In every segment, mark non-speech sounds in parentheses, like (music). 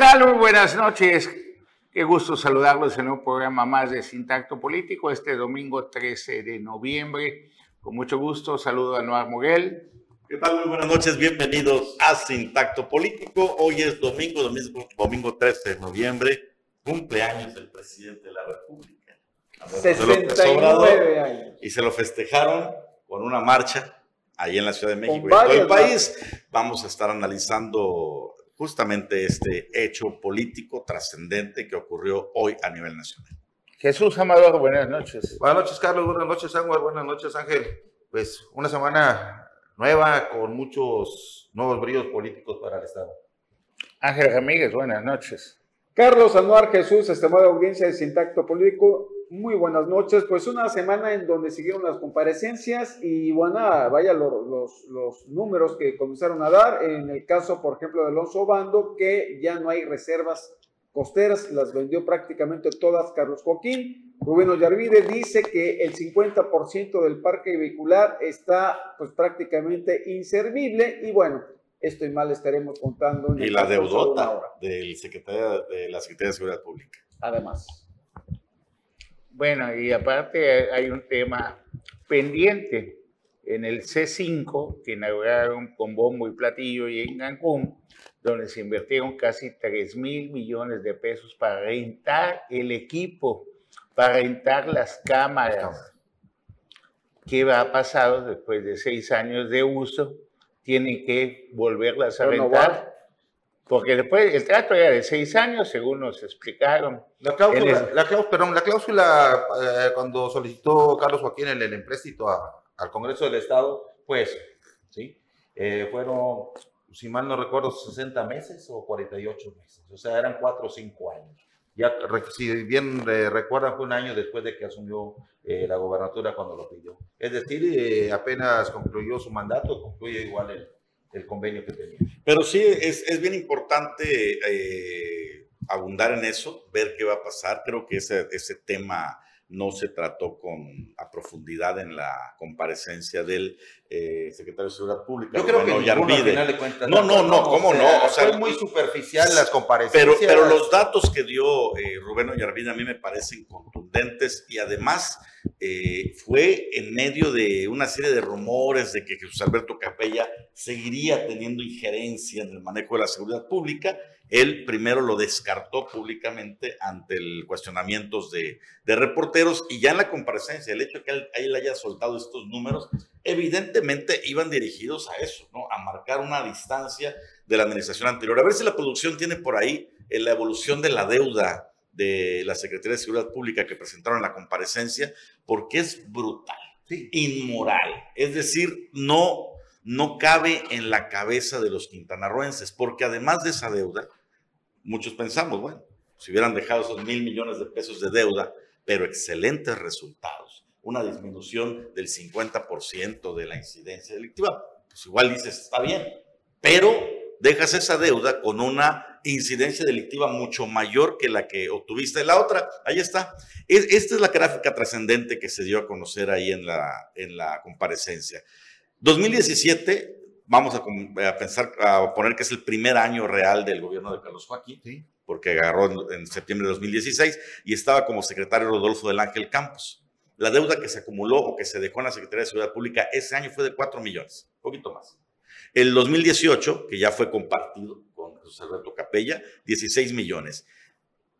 Hola, ¿qué tal? Muy buenas noches. Qué gusto saludarlos en un programa más de Sintacto Político este domingo 13 de noviembre. Con mucho gusto saludo a Noar Moguel. ¿Qué tal? Muy buenas noches, bienvenidos a Sintacto Político. Hoy es domingo, domingo, domingo 13 de noviembre, cumpleaños del presidente de la República. 69 años. Y se lo festejaron con una marcha ahí en la Ciudad de México y en todo el país. Vamos a estar analizando justamente este hecho político trascendente que ocurrió hoy a nivel nacional. Jesús Amador, buenas noches. Buenas noches, Carlos. Buenas noches, Ángel. Buenas noches, Ángel. Pues una semana nueva con muchos nuevos brillos políticos para el Estado. Ángel Ramírez, buenas noches. Carlos Anuar Jesús, estimada audiencia de Sintacto Político, muy buenas noches. Pues una semana en donde siguieron las comparecencias y bueno, vaya lo- los, los números que comenzaron a dar. En el caso, por ejemplo, de Alonso Bando, que ya no hay reservas costeras, las vendió prácticamente todas Carlos Joaquín. Rubén Ollarvide dice que el 50% del parque vehicular está pues prácticamente inservible y bueno, esto y mal estaremos contando. en Y la de deudota hora. del secretario de la Secretaría de Seguridad Pública. Además. Bueno, y aparte hay un tema pendiente. En el C5, que inauguraron con bombo y platillo y en Cancún, donde se invirtieron casi 3 mil millones de pesos para rentar el equipo, para rentar las cámaras. ¿Qué ha pasado después de seis años de uso? Tienen que volverlas a rentar. Porque después el trato era de seis años, según nos explicaron. La cláusula, Él la cláusula, perdón, la cláusula eh, cuando solicitó Carlos Joaquín el, el empréstito a- al Congreso del Estado, pues, ¿sí? Eh, fueron, si mal no recuerdo, 60 meses o 48 meses. O sea, eran 4 o 5 años. Ya, si bien eh, recuerdan, fue un año después de que asumió eh, la gobernatura cuando lo pidió. Es decir, eh, apenas concluyó su mandato, concluye igual el, el convenio que tenía. Pero sí, es, es bien importante eh, abundar en eso, ver qué va a pasar. Creo que ese, ese tema no se trató con a profundidad en la comparecencia del eh, secretario de Seguridad Pública. Yo creo que ninguno, al final de cuentas. No, no, no, ¿cómo no? O sea, fue muy superficial las Pero, comparecencias. pero los datos que dio eh, Rubén Ollarvide a mí me parecen contundentes y además eh, fue en medio de una serie de rumores de que Jesús Alberto Capella seguiría teniendo injerencia en el manejo de la seguridad pública. Él primero lo descartó públicamente ante el cuestionamientos de, de reporteros y ya en la comparecencia, el hecho de que él, él haya soltado estos números, evidentemente iban dirigidos a eso, ¿no? A marcar una distancia de la administración anterior. A ver si la producción tiene por ahí eh, la evolución de la deuda de la Secretaría de Seguridad Pública que presentaron en la comparecencia, porque es brutal, inmoral. Es decir, no, no cabe en la cabeza de los quintanarroenses, porque además de esa deuda, muchos pensamos, bueno, si hubieran dejado esos mil millones de pesos de deuda, pero excelentes resultados, una disminución del 50% de la incidencia delictiva, pues igual dices, está bien, pero dejas esa deuda con una incidencia delictiva mucho mayor que la que obtuviste. La otra, ahí está. Es- esta es la gráfica trascendente que se dio a conocer ahí en la, en la comparecencia. 2017, vamos a, com- a pensar, a poner que es el primer año real del gobierno de Carlos Joaquín, Sí. porque agarró en, en septiembre de 2016 y estaba como secretario Rodolfo del Ángel Campos. La deuda que se acumuló o que se dejó en la Secretaría de Seguridad Pública ese año fue de 4 millones, un poquito más. El 2018, que ya fue compartido con José Alberto Capella, 16 millones.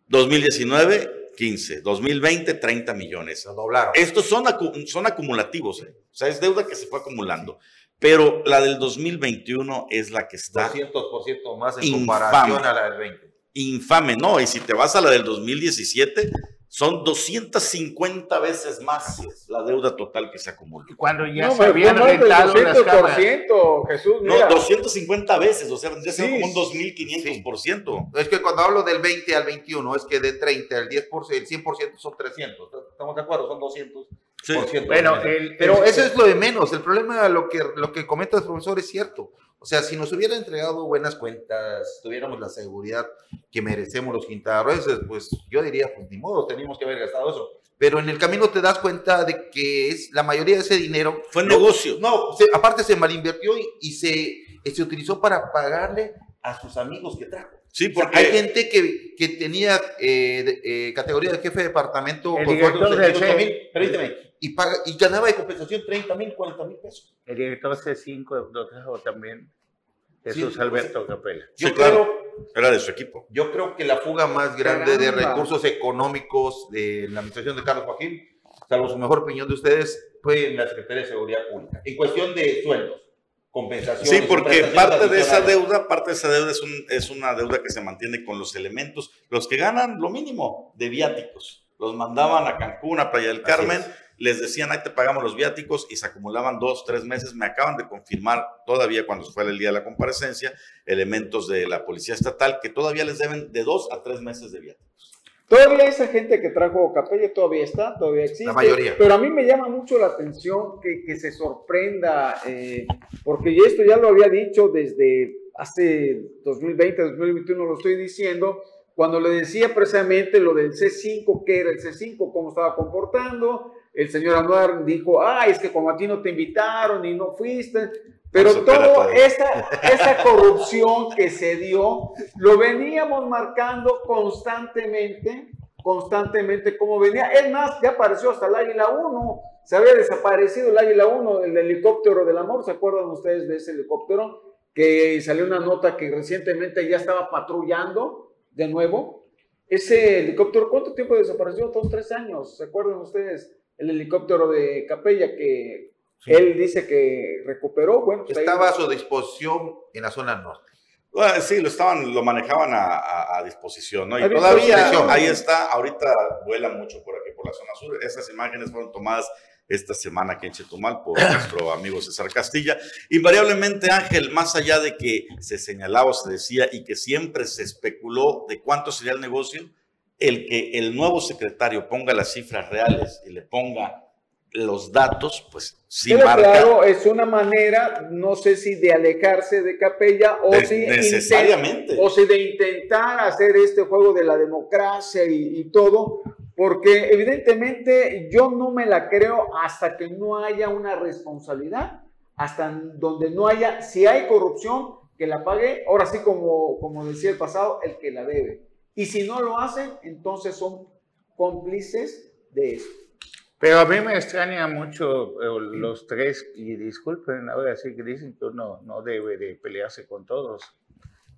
2019, 15. 2020, 30 millones. Se doblaron. Estos son, acu- son acumulativos, ¿eh? o sea, es deuda que se fue acumulando. Pero la del 2021 es la que está 200% más en Infame. comparación a la del 20. infame, ¿no? Y si te vas a la del 2017, son 250 veces más la deuda total que se acumuló. Cuando ya no, se habían del rentado las cámaras. 200%, Jesús, No, mira. 250 veces, o sea, vendría siendo Sí, como un 2500%. Es que cuando hablo del 20 al 21, es que de 30 al 10%, el 100% son 300. ¿Estamos de acuerdo? Son 200. Sí. Bueno, el- Pero el- eso es lo de menos. El problema, lo que, lo que comenta el profesor es cierto. O sea, si nos hubiera entregado buenas cuentas, tuviéramos la seguridad que merecemos los quintarroenses, pues yo diría, pues ni modo, teníamos que haber gastado eso. Pero en el camino te das cuenta de que es la mayoría de ese dinero. Fue no, negocio. No, se- aparte se malinvirtió y, y se, y se utilizó para pagarle a sus amigos que trajo. Sí, O sea, porque hay gente que, que tenía eh, de- eh, categoría de jefe de departamento El por director del permíteme, y, paga, y ganaba de compensación 30 mil, 40 mil pesos. El director C5 lo trajo también Jesús Sí, Alberto Capela. Yo, Sí, claro. creo, era de su equipo. yo creo que la fuga más grande de recursos económicos de la administración de Carlos Joaquín, salvo su mejor opinión de ustedes, fue en la Secretaría de Seguridad Pública, en cuestión de sueldos, compensaciones. Sí, porque parte de esa deuda, parte de esa deuda es, un- es una deuda que se mantiene con los elementos, los que ganan lo mínimo de viáticos. Los mandaban a Cancún, a Playa del Carmen, es. les decían, ahí te pagamos los viáticos y se acumulaban dos, tres meses. Me acaban de confirmar todavía cuando fue el día de la comparecencia, elementos de la Policía Estatal que todavía les deben de dos a tres meses de viáticos. Todavía esa gente que trajo Capella todavía está, todavía existe. La mayoría. Pero a mí me llama mucho la atención que, que se sorprenda, eh, porque esto ya lo había dicho desde hace 2020, 2021, lo estoy diciendo, cuando le decía precisamente lo del C5, qué era el C5, cómo estaba comportando. El señor Anuar dijo, ay, es que como a ti no te invitaron y no fuiste. Pero toda esa, esa (laughs) corrupción que se dio, lo veníamos marcando constantemente, constantemente como venía. Es más, ya apareció hasta el Águila 1, se había desaparecido el Águila 1, el helicóptero del amor, ¿se acuerdan ustedes de ese helicóptero? Que salió una nota que recientemente ya estaba patrullando de nuevo. Ese helicóptero, ¿cuánto tiempo desapareció? Dos, tres años, ¿se acuerdan ustedes? El helicóptero de Capella que Sí. él dice que recuperó, bueno, pues ahí- Estaba a su disposición en la zona norte. Bueno, sí, lo estaban, lo manejaban a, a- a disposición, ¿no? Y todavía ahí está, ahorita vuela mucho por aquí, por la zona sur. Estas imágenes fueron tomadas esta semana aquí en Chetumal por (coughs) nuestro amigo César Castilla. Invariablemente, Ángel, más allá de que se señalaba o se decía y que siempre se especuló de cuánto sería el negocio, el que el nuevo secretario ponga las cifras reales y le ponga los datos, pues sí Pero marca claro, es una manera, no sé si de alejarse de Capella o de- si necesariamente. o si de intentar hacer este juego de la democracia y, y todo, porque evidentemente yo no me la creo hasta que no haya una responsabilidad, hasta donde no haya, si hay corrupción, que la pague, ahora sí como, como decía el pasado, el que la debe. Y si no lo hacen, entonces son cómplices de eso. Pero a mí me extraña mucho eh, los tres, y disculpen, ahora sí que dicen que uno no debe de pelearse con todos,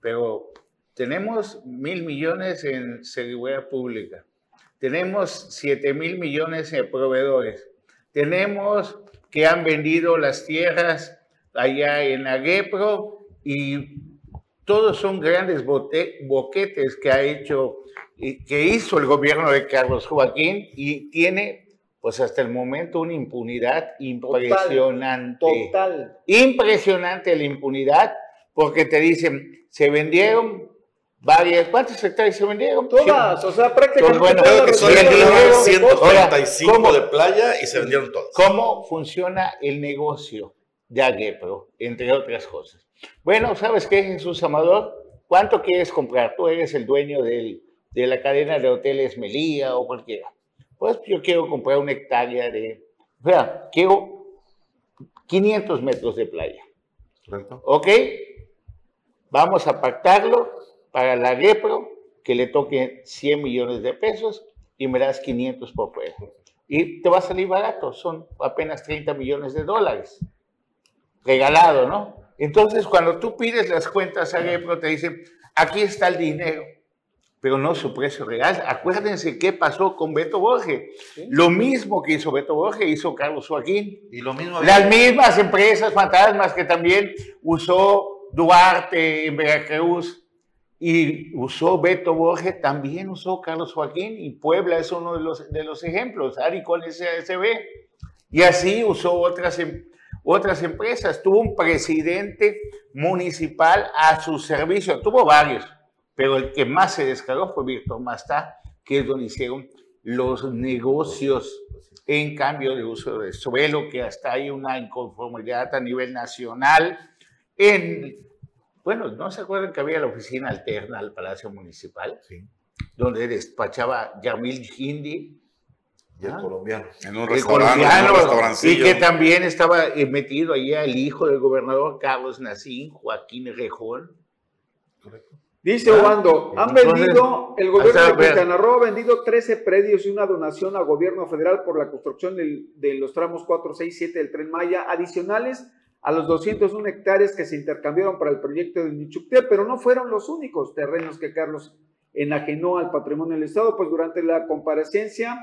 pero tenemos mil millones en seguridad pública, tenemos siete mil millones en proveedores, tenemos que han vendido las tierras allá en Aguepro y todos son grandes bote- boquetes que ha hecho que hizo el gobierno de Carlos Joaquín y tiene pues hasta el momento una impunidad impresionante. Total. Impresionante la impunidad porque te dicen, se vendieron varias, ¿cuántos hectáreas se vendieron? Todas, o sea, prácticamente Bueno, todas Creo que de costa. 135 ¿cómo? de playa y se vendieron todas. cómo funciona el negocio de Aguepro, entre otras cosas. Bueno, ¿sabes qué, Jesús Amador? ¿Cuánto quieres comprar? Tú eres el dueño del- de la cadena de hoteles Melía o cualquiera. Pues yo quiero comprar una hectárea de... O sea, quiero 500 metros de playa. ¿Correcto? ¿Ok? Vamos a pactarlo para la Repro, que le toque 100 millones de pesos y me das 500 por fuera. Y te va a salir barato, son apenas 30 millones de dólares. Regalado, ¿no? Entonces, cuando tú pides las cuentas a Repro, te dicen, aquí está el dinero, pero no su precio real. Acuérdense qué pasó con Beto Borges. Lo mismo que hizo Beto Borges, hizo Carlos Joaquín. Y lo mismo Las mismas empresas fantasmas que también usó Duarte en Veracruz y usó Beto Borges, también usó Carlos Joaquín y Puebla es uno de los, de los ejemplos, Ari con SASB. Y así usó otras, em- otras empresas. Tuvo un presidente municipal a su servicio, tuvo varios, pero el que más se descargó fue Víctor Mastá, que es donde hicieron los negocios en cambio de uso de suelo, que hasta hay una inconformidad a nivel nacional. En, bueno, ¿no se acuerdan que había la oficina alterna al Palacio Municipal? Sí. Donde despachaba Yamil Hindi, Y el Ah. colombiano. En un el en un y que también estaba metido allá el hijo del gobernador Carlos Nacín, Joaquín Rejón. Dice Obando, han Entonces, vendido, el gobierno de. Quintana Roo ha vendido 13 predios y una donación al gobierno federal por la construcción del- de los tramos 4, 6, 7 del Tren Maya, adicionales a los 201 hectáreas que se intercambiaron para el proyecto de Nichucté, pero no fueron los únicos terrenos que Carlos enajenó al patrimonio del Estado, pues durante la comparecencia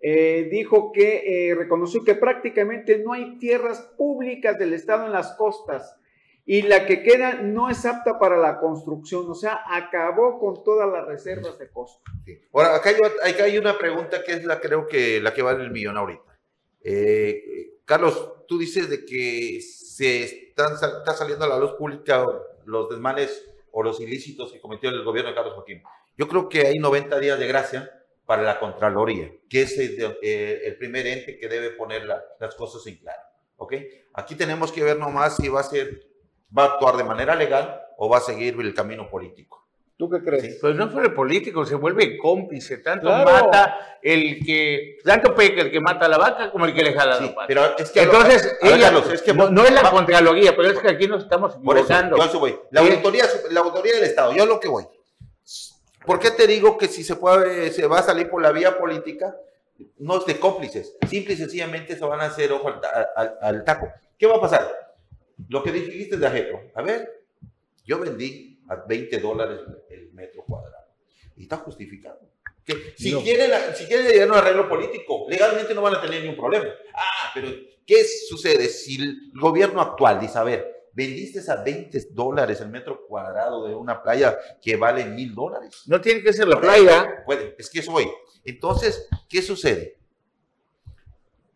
eh, dijo que eh, reconoció que prácticamente no hay tierras públicas del Estado en las costas y la que queda no es apta para la construcción, o sea, acabó con todas las reservas de costo. Sí. Ahora, acá hay, acá hay una pregunta que es la, creo que la que vale el millón ahorita. Eh, Carlos, tú dices de que se están, está saliendo a la luz pública los desmanes o los ilícitos que cometió el gobierno de Carlos Joaquín. Yo creo que hay 90 días de gracia para la Contraloría, que es el, eh, el primer ente que debe poner la- las cosas en claro. ¿ok? Aquí tenemos que ver nomás si va a ser, va a actuar de manera legal o va a seguir el camino político. ¿Tú qué crees? Sí. Pues no fue el político, se vuelve cómplice. Tanto Claro. mata el que, tanto peca el que mata a la vaca como el que le jala Sí, la pata. pero es que Entonces, ver, ella, Carlos, es que no, no es la va- Contraloría, pero es que aquí nos estamos equivocando. yo eso voy. La Sí. autoría, la autoría del Estado, yo lo que voy. ¿Por qué te digo que si se puede, se va a salir por la vía política, no es de cómplices, simple y sencillamente se van a hacer ojo al, al- al taco? ¿Qué va a pasar? Lo que dijiste de Ajeto, a ver, yo vendí a 20 dólares el metro cuadrado y está justificado. Que si, No. quieren, si quieren llegar a un arreglo político, legalmente no van a tener ningún problema. Ah, pero ¿qué sucede si el gobierno actual dice, a ver, vendiste a 20 dólares el metro cuadrado de una playa que vale mil dólares? No tiene que ser la playa. Puede, es que eso voy. Entonces, ¿qué sucede?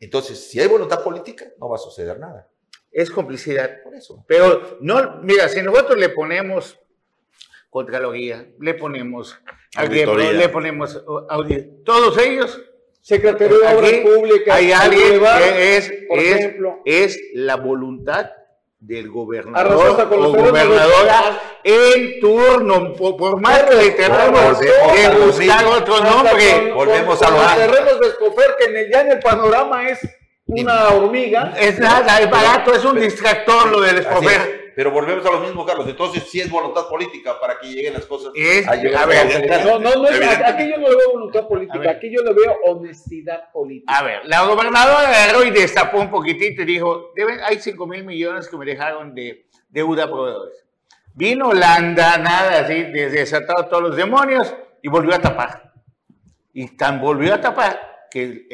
Entonces, si hay voluntad política, no va a suceder nada. Es complicidad. Por eso. Pero no, mira, si nosotros le ponemos Contraloría, le ponemos Auditoría. le ponemos uh, audi- todos ellos, Secretaría de Obras Públicas. hay alguien Boulevard, que es, por es, ejemplo. es la voluntad del gobernador hasta con o gobernadora en turno, por, por más que le Volvemos de buscar otro nombre. con- volvemos con- a lo los terrenos de Escofer, que en el- ya en el panorama es una hormiga. Es nada, es barato, es un distractor lo del escoger. es. Pero volvemos a lo mismo, Carlos. Entonces, si es voluntad política para que lleguen las cosas Es- llegar a ver. No, no, no, es- aquí yo no veo voluntad política, aquí yo le veo honestidad política. A ver, la gobernadora agarró y destapó un poquitito y dijo, deben, hay 5 mil millones que me dejaron de deuda a proveedores. Vino la andanada así, des- desatado todos los demonios y volvió a tapar. Y tan volvió a tapar que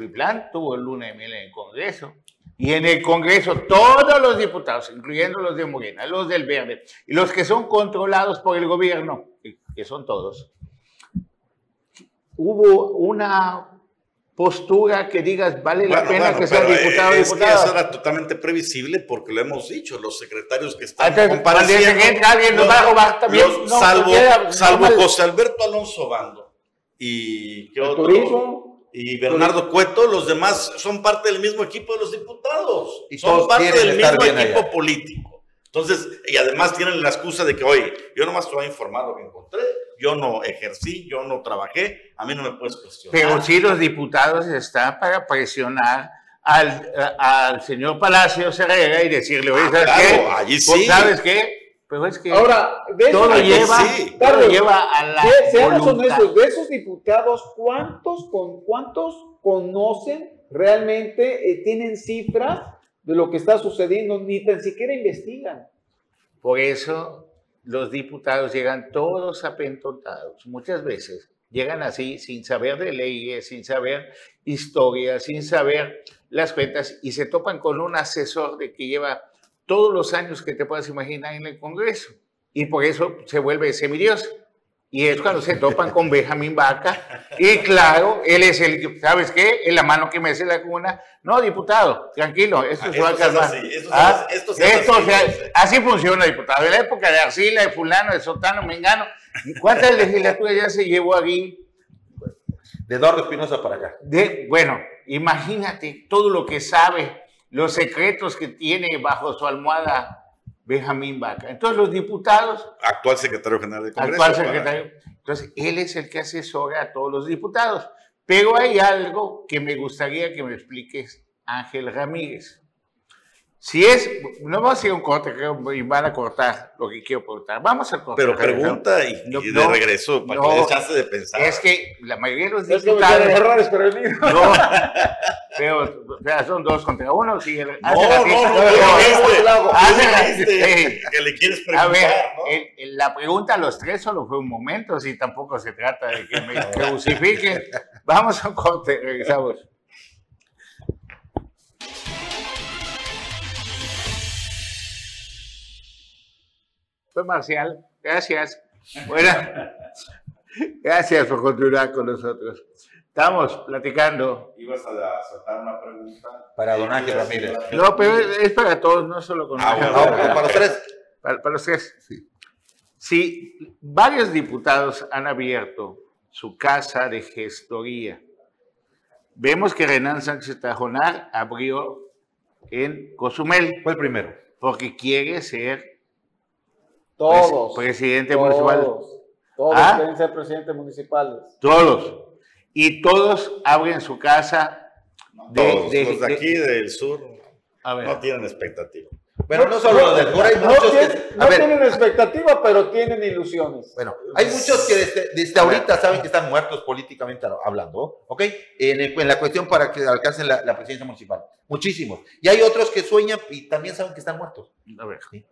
el plan tuvo el luna de miel en el Congreso. Y en el Congreso todos los diputados, incluyendo los de Morena, los del Verde y los que son controlados por el gobierno, que- que son todos, hubo una postura que digas vale la Bueno, pena bueno, que sea pero diputado es que diputada. eso era totalmente previsible porque lo hemos dicho, los secretarios que están Antes, compareciendo, siguiente alguien nos los- va a robar también. los- No, salvo, cualquiera, salvo. José Alberto Alonso Bando y ¿qué otro? turismo. Y Bernardo Cueto, los demás son parte del mismo equipo de los diputados. Y son parte del mismo equipo allá. político. Entonces, y además tienen la excusa de que, oye, yo nomás te voy a informar lo que encontré, yo no ejercí, yo no trabajé, a mí no me puedes cuestionar. Pero sí los diputados están para presionar al, a- al señor Palacio Herrera y decirle, oye, Ah, ¿sabes claro, qué? allí Pues, sí. ¿Sabes qué? Pero es que Ahora, de esos, todo allí lleva, sí. todo lleva a la se- seamos honestos, de esos diputados, ¿cuántos, con, cuántos conocen realmente, eh, tienen cifras de lo que está sucediendo? Ni tan siquiera investigan. Por eso los diputados llegan todos apentontados. Muchas veces llegan así sin saber de leyes, sin saber historia, sin saber las cuentas y se topan con un asesor de que lleva todos los años que te puedas imaginar en el Congreso. Y por eso se vuelve semidioso. Y es cuando se topan con Benjamín Vaca. Y claro, él es el, que, ¿sabes qué? En la mano que me hace la cuna. No, diputado, tranquilo, esto Ah, se va a calmar. así, esto Ah, hace- esto esto así, así funciona, diputado. En la época de Arcila, de Fulano, de Sotano, Mengano. ¿Cuántas legislaturas ya se llevó aquí? De Eduardo Espinosa para acá. De, bueno, imagínate todo lo que sabe, los secretos que tiene bajo su almohada Benjamín Vaca. Entonces los diputados Actual secretario general del Congreso. actual para- secretario. Entonces, él es el que asesora a todos los diputados. Pero hay algo que me gustaría que me expliques, Ángel Ramírez. Si es, no vamos a ir a un corte, creo, y van a cortar lo que quiero cortar. Vamos al corte. Pero pregunta y, No, y de no, regreso, para no. que le chance de pensar. Es que la mayoría de los Es diputados. quieren errores prevenidos. No, (laughs) pero, o sea, son dos contra uno. Sí, el- no, hace no, ratito- no, no, no, no, hace ratito- que le quieres A preguntar, ver, ¿no? el- el- la pregunta a los tres solo fue un momento, si tampoco se trata de que me crucifiquen. (laughs) Vamos a un corte, regresamos. Soy Marcial, gracias. Bueno, (laughs) gracias por continuar con nosotros. Estamos platicando. Ibas a soltar una pregunta. Para don Ángel Ramírez. No, pero es para todos, no solo con Ah, Ángel bueno, para los tres. Para, para los tres. Sí. varios diputados han abierto su casa de gestoría. Vemos que Renan Sánchez Tajonar abrió en Cozumel Fue el primero. porque quiere ser Todos. pres- presidente municipal. Todos. Todos ¿Ah? quieren ser presidentes municipales. Todos. Y todos abren su casa de... Todos, de- los de de- aquí del sur a ver, no tienen expectativa. Bueno, no solo los del sur, hay no muchos que. tienen, no ver, tienen expectativa, pero tienen ilusiones. Bueno, hay muchos que desde, desde ahorita saben que están muertos políticamente hablando, ¿ok? En, el- en la cuestión para que alcancen la, la presidencia municipal. Muchísimos. Y hay otros que sueñan y también saben que están muertos. a ver. Sí.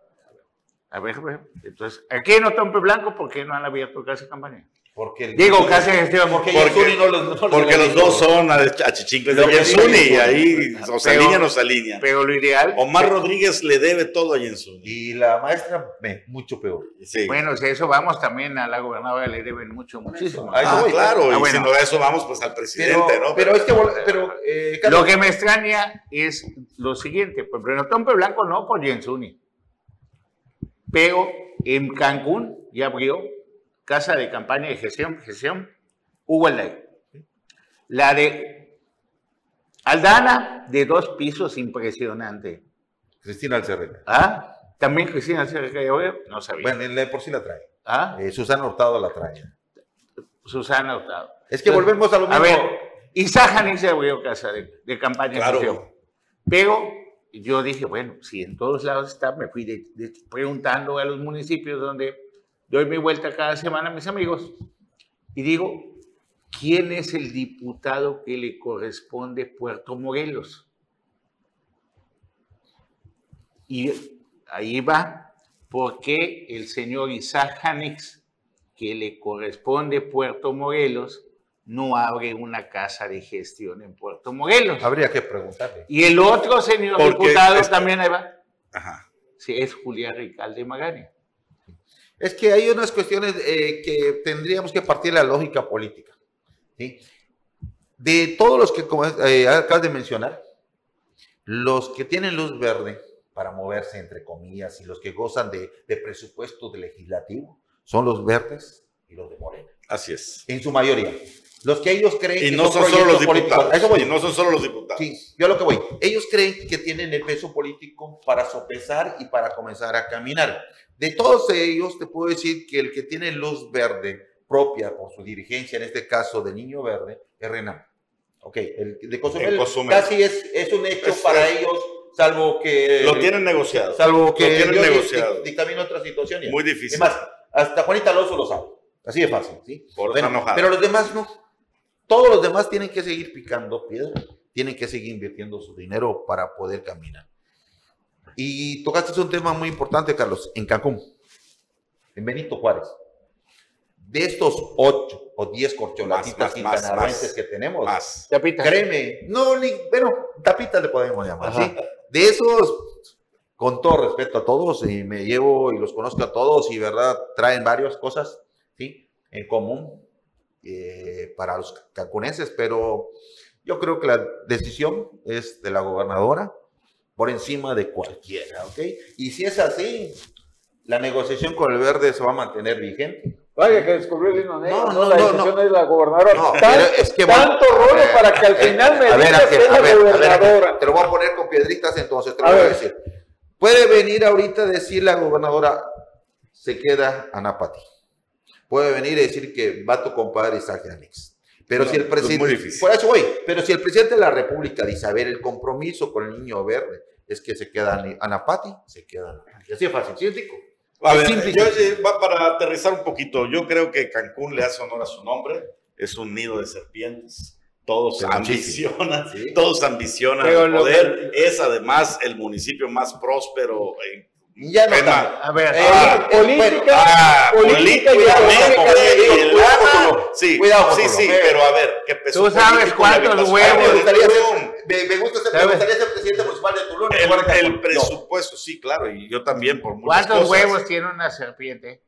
A ver, a ver. Entonces, aquí en Otompe Blanco, ¿por qué no han abierto casa de campaña? Porque el- Digo, casa de gestión. porque, Porque- Yesuni no los, no los Porque los dos son achichincles de Yensuni y ahí o se pero- alinean o se alinean. Pero lo ideal. Omar Rodríguez le debe todo a Yensuni. Y la maestra, me, mucho peor. Sí. Bueno, si a eso vamos también a la gobernadora, le deben mucho, muchísimo. A eso Ah, voy. claro, Ah, y bueno. si no a eso vamos pues al Pero, presidente, ¿no? pero es que, pero, eh, Carlos, Lo que me extraña es lo siguiente, pues en Otompe Blanco no por Jensuni, pero en Cancún ya abrió casa de campaña de gestión, gestión, Hugo Alday. La de Aldana, de dos pisos, impresionante. Cristina Alcerrena. ¿Ah? También Cristina Cerca de Oro, no sabía. Bueno, en la de por sí la trae. ¿Ah? Eh, Susana Hurtado la trae. Susana Hurtado. Es que volvemos a lo mismo. A ver, Isaac se abrió casa de, de campaña de Claro. gestión. Pero yo dije, bueno, si en todos lados está, me fui preguntando a los municipios donde doy mi vuelta cada semana a mis amigos y digo, ¿quién es el diputado que le corresponde Puerto Morelos? Y ahí va, ¿por qué el señor Isaac Hanix, que le corresponde Puerto Morelos, no abre una casa de gestión en Puerto Morelos? Habría que preguntarle. Y el otro señor Porque diputado es- también ahí va, Ajá. sí, es Julián Ricalde Magani. Es que hay unas cuestiones eh, que tendríamos que partir de la lógica política. ¿sí? De todos los que como, eh, acabas de mencionar, los que tienen luz verde para moverse, entre comillas, y los que gozan de, de presupuesto de legislativo, son los verdes y los de Morena, Así es. en su mayoría. Los que ellos creen Y que no son solo los diputados. Eso voy. Y no son solo los diputados. Sí, yo lo que voy. Ellos creen que tienen el peso político para sopesar y para comenzar a caminar. De todos ellos, te puedo decir que el que tiene luz verde propia por su dirigencia, en este caso de Niño Verde, es Renan. Ok, el de Cozumel, Cozumel. casi es, es un hecho Es- para ellos, salvo que... Lo tienen negociado. Salvo que Lo tienen negociado. dic- dictamino otra situación. Muy difícil. Es más, hasta Juanita Alonso lo sabe. Así de fácil, ¿sí? Por Bueno, enojado. pero los demás no. Todos los demás tienen que seguir picando piedra, tienen que seguir invirtiendo su dinero para poder caminar. Y tocaste un tema muy importante, Carlos, en Cancún, en Benito Juárez. De estos ocho o diez corcholatitas más. que tenemos, Más. Créeme, no, ni, bueno, tapitas le podemos llamar. ¿sí? De esos, con todo respeto a todos, y me llevo y los conozco a todos, y verdad, traen varias cosas, ¿sí? En común eh, para los cancunenses, pero yo creo que la decisión es de la gobernadora por encima de cualquiera, ¿ok? Y si es así, la negociación con el verde se va a mantener vigente. Vaya que descubrió el himno negro, No, no, no, la decisión no. es la gobernadora. No, Tan- pero es que bueno, tanto rollo eh, para que al eh, final me digas que es la ver, gobernadora. te lo voy a poner con piedritas entonces, te lo A voy a decir. Puede venir ahorita a decir la gobernadora, se queda Anapati. Puede venir y decir que va tu compadre Isaac Yanix. Pero No, si el es presidente, muy difícil. por eso voy, pero si el presidente de la República dice, a ver, el compromiso con el niño verde es que se quedan Anapati, se quedan. Y así es fácil. A Es ver, simple y yo, sencillo. eh, va para aterrizar un poquito, yo creo que Cancún le hace honor a su nombre, es un nido de serpientes. Todos Pero ambicionan, Sí. todos ambicionan Pero el poder. Es además el municipio más próspero en ya no está. A ver, Eh, Ah, eh, política, Ah, política y políticamente, económica. y el Cuidado sí, Cuidado sí, sí, pero a ver, ¿qué peso Tú sabes cuántos huevos- Me gustaría ser, gusta ser, me gustaría ser presidente municipal de Tulum. El, presupuesto, sí, claro, y yo también por muchas ¿cuántos cosas. huevos tiene una serpiente?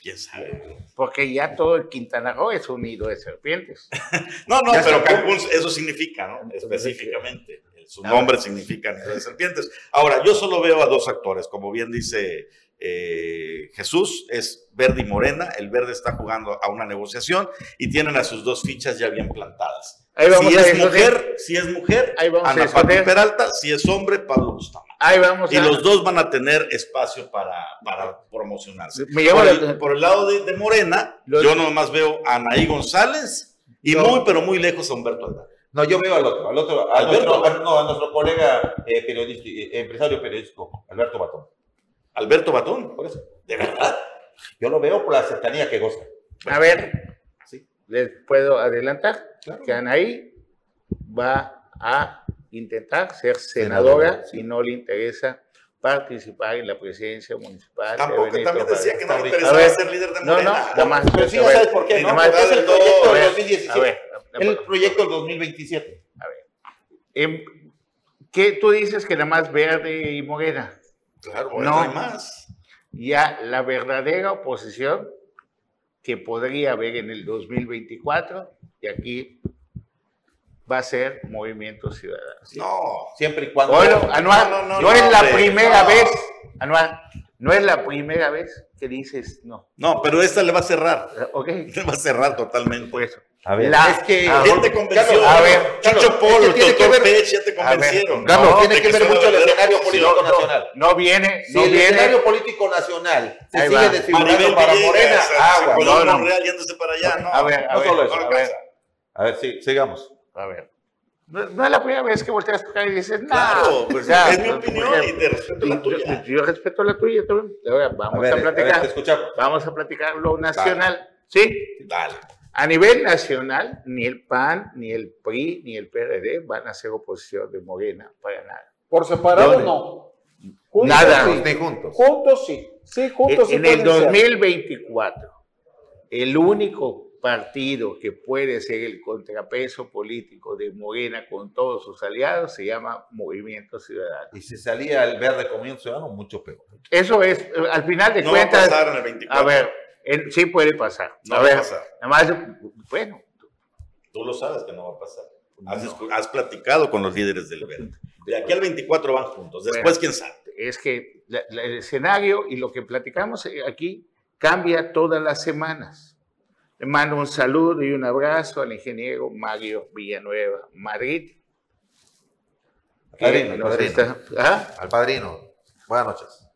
¿Quién sabe? Porque ya todo el Quintana Roo es un nido de serpientes. (laughs) No, no, Ya pero Cancún eso significa, ¿no? Específicamente. Su nombre significa nido de serpientes. Ahora, yo solo veo a dos actores, como bien dice eh, Jesús, es verde y morena. El verde está jugando a una negociación y tienen a sus dos fichas ya bien plantadas. Ahí vamos si a es mujer, si es mujer, Ahí vamos a Ana Pati discutir. Peralta, si es hombre, Pablo Bustamante. Ahí vamos Y a... los dos van a tener espacio para, para promocionarse. Me Por el, atención. por el lado de, de Morena, Los- yo nomás veo a Anaí González y No. muy, pero muy lejos a Humberto Aldana. No, yo veo al otro, al otro, a Alberto. nuestro, a- no, a nuestro colega eh, periodista, eh, empresario periodístico, Alberto Batón. Alberto Batón, Por eso. de verdad. Yo lo veo por la cercanía que goza. A ver, Sí. les puedo adelantar Claro. que Anaí va a intentar ser senadora Senadora, sí. y no le interesa participar en la presidencia municipal. de Tampoco Benito también decía que no le interesaba ver, ser líder de No, Morena. no, nada más. Pero sí, sabes por qué, ¿no? nada Porque más es el proyecto ver, 2017. a ver, El proyecto del 2027. em, ¿qué tú dices que nada más verde y morena? Claro, No. no hay más. Ya la verdadera oposición que podría haber en el 2024, y aquí va a ser Movimiento Ciudadano. No. Siempre y cuando. Bueno, Anuar, no, no, no, es no, la hombre, primera vez, Anuar, no es la primera vez que dices no. No, pero esta le va a cerrar. ¿Ok? (laughs) Le va a cerrar totalmente. Por eso. A ver, La- es que. a ¿Quién te convenció? Carlos, a ver, Chicho Polo, es que tiene que ver- Pech, ya te ver, convencieron. Carlos, No, tiene que que ver mucho el escenario político nacional. No viene, Si no el viene. escenario político nacional se Ahí sigue va. desfigurando para Villegas, Morena, agua. con No, no. Monreal yéndose para allá, ¿no? A ver, a No ver, solo eso, a no ver. A ver, sí, sigamos. a ver. No, no es la primera vez que volteas tu cara y dices, no. Claro, pues Ya, es mi opinión y te respeto la Yo, tuya. yo respeto la tuya también. Ahora vamos A a, ver, a ver, platicar. te vamos a platicar lo nacional. ¿Sí? Dale. A nivel nacional, ni el PAN, ni el PRI, ni el PRD van a ser oposición de Morena para nada. Por separado, ¿Dónde? no. Juntos, Nada. sí. Ni juntos. Juntos sí. Sí, juntos sí en el pueden ser. 2024, el único partido que puede ser el contrapeso político de Morena con todos sus aliados se llama Movimiento Ciudadano. Y si salía el verde comiendo ciudadano, mucho peor. Eso es, al final de No va a cuentas, pasar en el 24. a ver, sí puede pasar. No a va a pasar. nada más, bueno, Tú lo sabes que no va a pasar. Has, platicado con los líderes del verde. De aquí al 24 van juntos. Después, Bueno. quién sabe. es que la- la- el escenario y lo que platicamos eh, aquí cambia todas las semanas. Le mando un saludo y un abrazo al ingeniero Mario Villanueva, Madrid. que Padrino, padrino. está- ¿Ah? Al padrino. Buenas noches.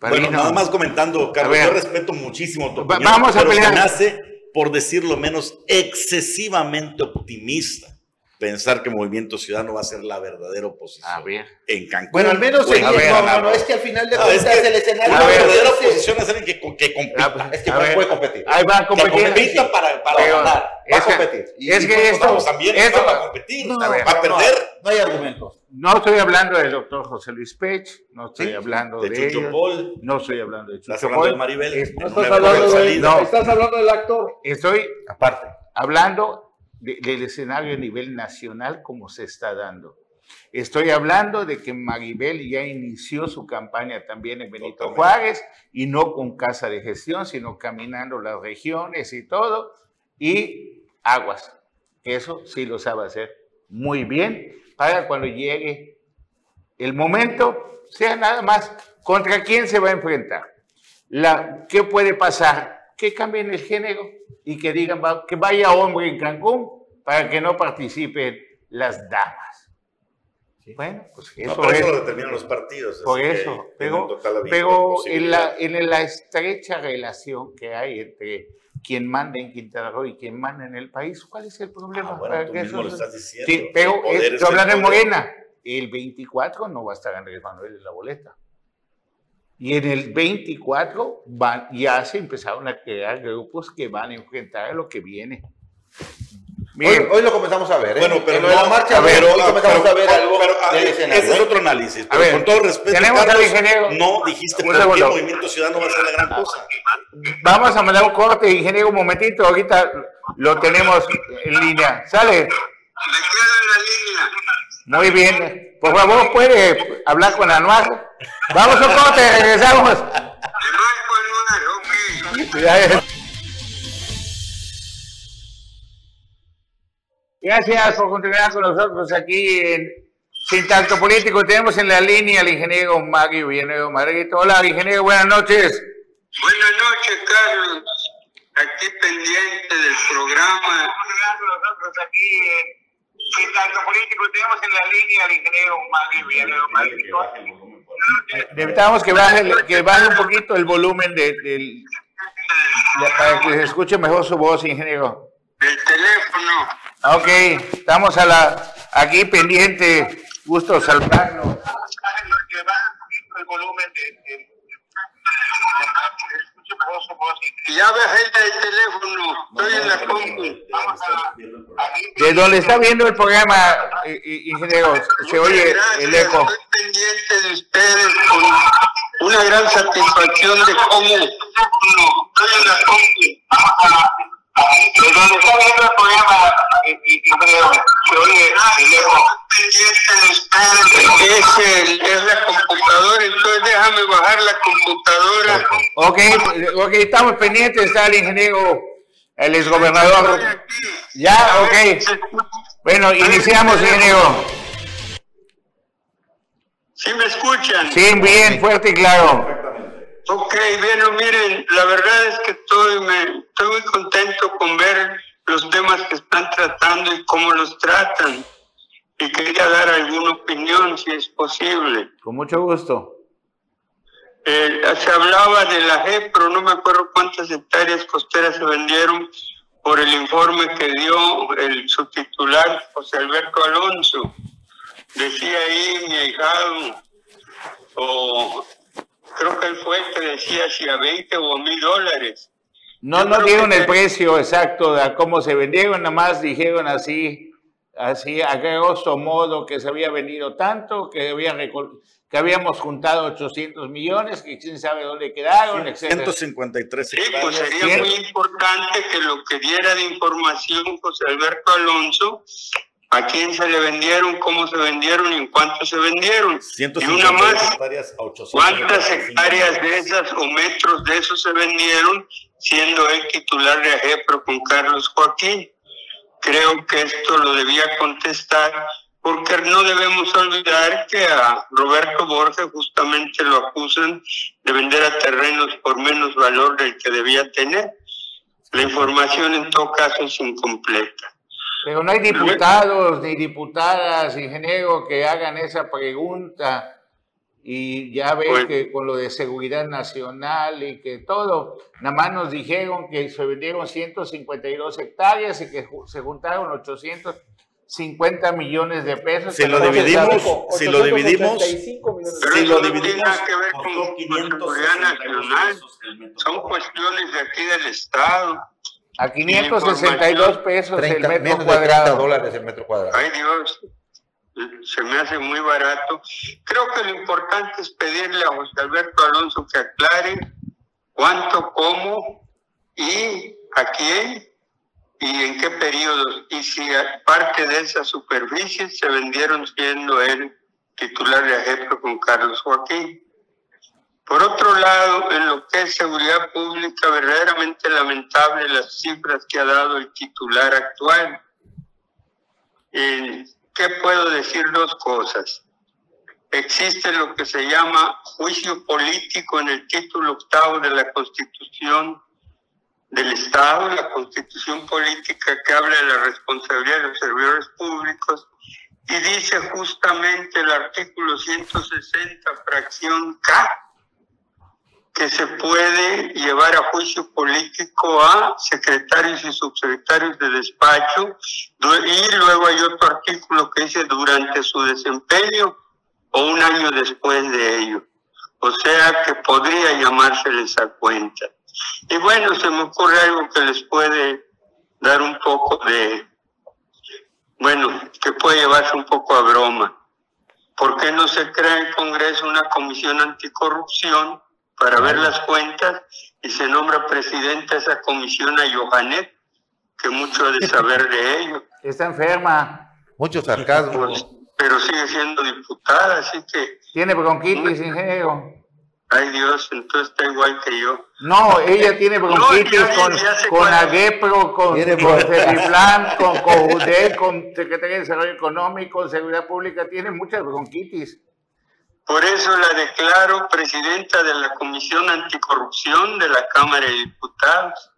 Bueno, nada más comentando, Carlos, yo respeto muchísimo tu opinión, vamos a pero se pelear. me hace, por decirlo menos, excesivamente optimista pensar que Movimiento Ciudadano va a ser la verdadera oposición A ver. en Cancún. Bueno, al menos en seguir. ver, No, no, no, es que al final de No, cuentas es que el escenario. A ver, verdadera oposición es alguien que, que compita. Ah, Es que A ver. puede competir. Ahí va a que competir. compita para, para Pero- ganar. Va a que- competir. Y- es y que pues, esto- también esto- está para competir. No, va a pero perder. No, no hay argumentos. No estoy hablando del doctor José Luis Pech, no estoy Sí, hablando De de, Chucho Paul. no estoy hablando de Estás Chucho hablando de. Maribel. Es- en No estás hablando, de, estás hablando del actor. Estoy Aparte. hablando de- del escenario a nivel nacional como se está dando. Estoy hablando de que Maribel ya inició su campaña también en Benito Totalmente. Juárez y no con casa de gestión, sino caminando las regiones y todo. Y aguas. Eso sí lo sabe hacer muy bien para cuando llegue el momento, sea nada más contra quién se va a enfrentar. La, ¿Qué puede pasar? Que cambien el género y que digan que vaya hombre en Cancún para que no participen las damas. Bueno, pues No, eso pero eso es. lo determinan los partidos. Por eso, pero, pero en, la, en la estrecha relación que hay entre quien manda en Quintana Roo y quien manda en el país, ¿cuál es el problema? Ah, bueno, Para tú que mismo eso lo estás diciendo. Sí, pero estoy hablando de. Morena. el 24 no va a estar Andrés Manuel en la boleta. Y en el 24 van, ya se empezaron a crear grupos que van a enfrentar a lo que viene. Hoy, hoy, lo comenzamos a ver. ¿eh? Bueno, pero en la marcha, a ver, hoy comenzamos a ver algo pero, del ese escenario, es ¿eh? otro análisis. A Pero ver, con todo respeto, tenemos al Carlos, ingeniero- no dijiste por qué segundo. Movimiento Ciudadano va a ser la gran cosa. Vamos a mandar un corte, ingeniero, un momentito. Ahorita lo tenemos en línea. ¿Sale? Me quedo en la línea. Muy bien. Por favor, puede hablar con Anuar. Vamos a un corte, regresamos. Gracias por continuar con nosotros aquí en Sin Tacto Político. Tenemos en la línea al ingeniero Mario Villanueva Madrid. Hola, ingeniero, buenas noches. Buenas noches, Carlos. Aquí pendiente del programa. Nosotros aquí en Sin Tanto Político tenemos en la línea al ingeniero Mario Villanueva Madrid. Necesitamos que baje, que baje un poquito el volumen de, del- de- para que se escuche mejor su voz, ingeniero. Del teléfono. Ok, estamos a la, aquí pendiente. Gusto saludarlo. Que baje un poquito el volumen de, de- Ya bajé el teléfono, estoy en la compu. Vamos a De donde está viendo el programa, i- i- ingeniero, se oye el eco. Estoy pendiente de ustedes con una gran satisfacción de cómo. Estoy en la compu. Vamos a. De donde está viendo el programa, y, creo. Es, el, es la computadora, entonces déjame bajar la computadora. Ok, ok, estamos pendientes, está el ingeniero, el exgobernador. Ya, ok. Bueno, iniciamos, ingeniero. ¿Sí me escuchan? Sí, bien, fuerte y claro. Ok, bien, miren, la verdad es que estoy, me, estoy muy contento con ver los temas que están tratando y cómo los tratan. Y quería dar alguna opinión, si es posible. Con mucho gusto. Eh, se hablaba de la pero no me acuerdo cuántas hectáreas costeras se vendieron por el informe que dio el subtitular José Alberto Alonso. Decía ahí mi ahijado, o creo que él fue el que decía si a 20 o a mil dólares. No, Yo no creo dieron el precio exacto de cómo se vendieron, nada más dijeron así, así a grosso modo que se había vendido tanto, que, había que habíamos juntado 800 millones, que quién sabe dónde quedaron, etc. 153 Sí, pues sería muy importante que lo que diera de información José Alberto Alonso, a quién se le vendieron, cómo se vendieron y en cuánto se vendieron. Y una 153 más, hectáreas a 800. ¿cuántas hectáreas de esas o metros de esos se vendieron siendo él titular de AGEPRO con Carlos Joaquín? Creo que esto lo debía contestar porque no debemos olvidar que a Roberto Borges justamente lo acusan de vender a terrenos por menos valor del que debía tener. La información en todo caso es incompleta. Pero no hay diputados ni diputadas, ingeniero, que hagan esa pregunta. Y ya ves Bueno. que con lo de seguridad nacional y que todo, nada más nos dijeron que se vendieron 152 hectáreas y que se juntaron 850 millones de pesos. Si lo dividimos, si lo dividimos, 885 millones de Pero si lo no tiene dividimos, nada que ver con- costó con 562 seguridad nacional. pesos el metro Son cuestiones de aquí del Estado. A 562 pesos el 30, metro menos de 30 cuadrado. dólares el metro cuadrado. Ay Dios, se me hace muy barato. Creo que lo importante es pedirle a José Alberto Alonso que aclare cuánto, cómo y a quién y en qué periodos. Y si parte de esas superficies se vendieron siendo él titular de AGEPRO con Carlos Joaquín. Por otro lado, en lo que es seguridad pública, verdaderamente lamentable las cifras que ha dado el titular actual. Eh, ¿Qué puedo decir? Dos cosas. Existe lo que se llama juicio político en el título octavo de la Constitución del Estado, la Constitución política que habla de la responsabilidad de los servidores públicos, y dice justamente el artículo 160, fracción K, que se puede llevar a juicio político a secretarios y subsecretarios de despacho y luego hay otro artículo que dice durante su desempeño o un año después de ello. O sea que podría llamárseles a cuenta. Y bueno, se me ocurre algo que les puede dar un poco de, bueno, que puede llevarse un poco a broma. ¿Por qué no se crea en Congreso una comisión anticorrupción para ver las cuentas y se nombra presidenta esa comisión a Johanet, que mucho ha de saber de ello? (laughs) Está enferma. Mucho sarcasmo. Pues, pero sigue siendo diputada, así que... Tiene bronquitis, ingeniero. Ay Dios, entonces está igual que yo. No, ella tiene bronquitis No, ya- con, con. Agepro, con, Tiene con COJUDEC, con Secretaría de Desarrollo Económico, Seguridad Pública, tiene muchas bronquitis. Por eso la declaro presidenta de la Comisión Anticorrupción de la Cámara de Diputados.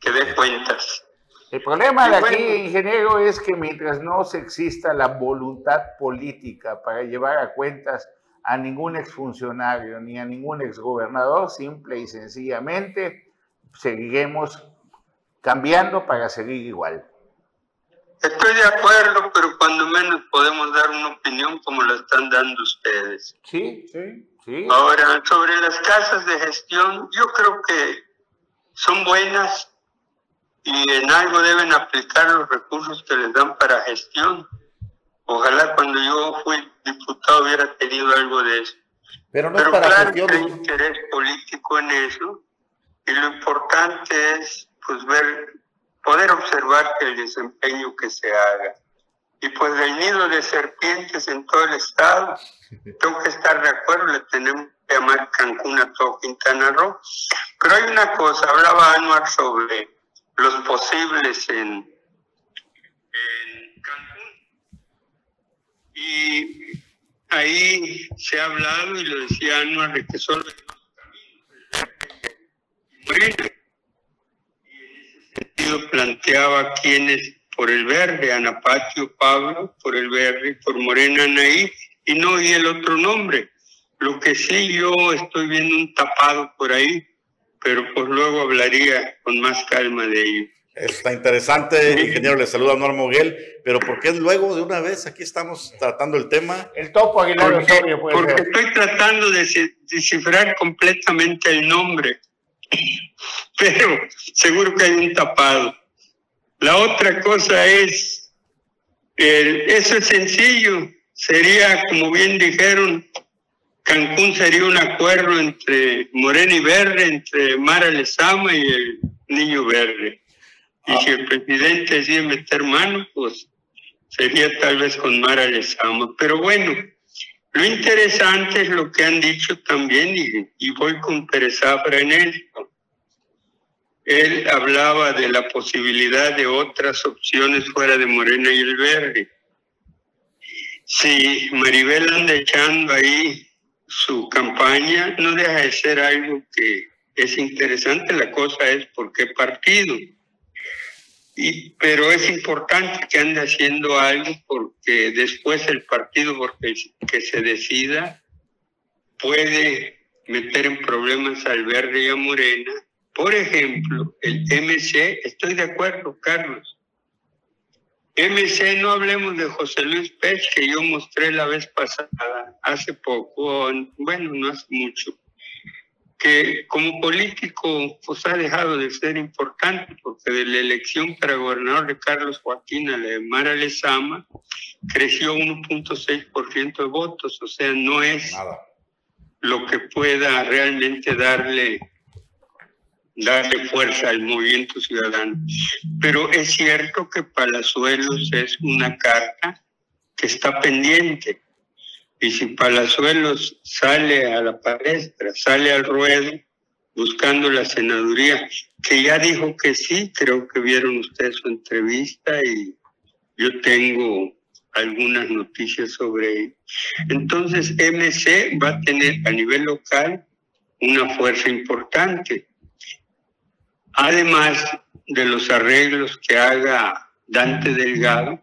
Que dé cuentas. El problema de aquí, bueno. ingeniero, es que mientras no se exista la voluntad política para llevar a cuentas a ningún exfuncionario ni a ningún exgobernador, simple y sencillamente seguiremos cambiando para seguir igual. Estoy de acuerdo, pero cuando menos podemos dar una opinión como la están dando ustedes. Sí, Sí. sí. Ahora, sobre las casas de gestión, yo creo que son buenas y en algo deben aplicar los recursos que les dan para gestión. Ojalá cuando yo fui diputado hubiera tenido algo de eso. Pero no es Pero para claro que hay interés político en eso y lo importante es pues ver, poder observar el desempeño que se haga. Y pues del nido de serpientes en todo el estado, tengo que estar de acuerdo, le tenemos que llamar Cancún a todo Quintana Roo. Pero hay una cosa, hablaba Anuar sobre los posibles en, en Cancún. Y ahí se ha hablado, y lo decía Anuar, de que solo hay dos caminos, el verde. Sentido planteaba quienes por el verde, Ana Patio Pablo, por el verde, por Morena Anaí, y no y el otro nombre. Lo que sí yo estoy viendo un tapado por ahí, pero pues luego hablaría con más calma de ello. Está interesante, ingeniero, le saluda Anuar Moguel, pero ¿por qué luego de una vez aquí estamos tratando el tema? El topo Aguilar Porque, Osorio puede porque ser. estoy tratando de ci- descifrar completamente el nombre, (laughs) pero seguro que hay un tapado. La otra cosa es, eso es sencillo, sería, como bien dijeron, Cancún sería un acuerdo entre Morena y Verde, entre Mara Lezama y el Niño Verde. Y si el presidente decide meter mano, pues sería tal vez con Mara Lezama. Pero bueno, lo interesante es lo que han dicho también, y, y voy con Pérez Zafra en esto. Él hablaba de la posibilidad de otras opciones fuera de Morena y el Verde. Si Maribel anda echando ahí su campaña, no deja de ser algo que es interesante. La cosa es por qué partido. Y, pero es importante que ande haciendo algo porque después el partido porque que se decida puede meter en problemas al verde y a Morena. Por ejemplo, el MC, estoy de acuerdo, Carlos. MC, no hablemos de José Luis Pech, que yo mostré la vez pasada, hace poco, bueno, no hace mucho, que como político pues ha dejado de ser importante porque de la elección para gobernador de Carlos Joaquín a la de Mara Lezama creció 1.6% de votos, o sea, no es Nada. lo que pueda realmente darle darle fuerza al movimiento ciudadano. Pero es cierto que Palazuelos es una carta que está pendiente. Y si Palazuelos sale a la palestra, sale al ruedo buscando la senaduría, que ya dijo que sí, creo que vieron ustedes su entrevista y yo tengo algunas noticias sobre ello. Entonces, MC va a tener a nivel local una fuerza importante. Además de los arreglos que haga Dante Delgado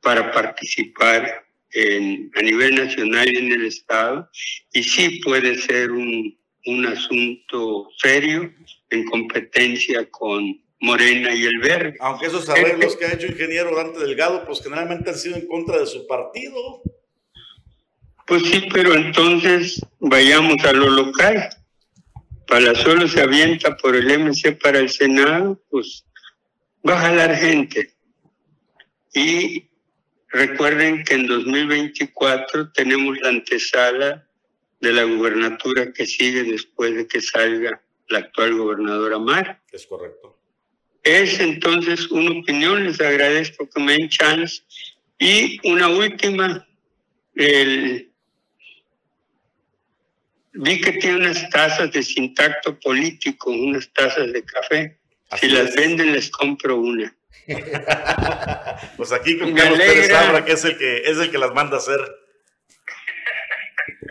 para participar en, a nivel nacional y en el Estado, y sí puede ser un, un asunto serio en competencia con Morena y el Verde. Aunque esos arreglos que ha hecho ingeniero Dante Delgado, pues generalmente han sido en contra de su partido. Pues sí, pero entonces vayamos a lo local. Palazuelo se avienta por el MC para el Senado, pues va a jalar gente. Y recuerden que en 2024 tenemos la antesala de la gubernatura que sigue después de que salga la actual gobernadora Mar. Es correcto. Es entonces una opinión, les agradezco que me den chance. Y una última, el, vi que tiene unas tazas de sintacto político, unas tazas de café. Así si las venden, les compro una. (laughs) Pues aquí con Carlos Pérez. Abra, que es el que es el que las manda a hacer.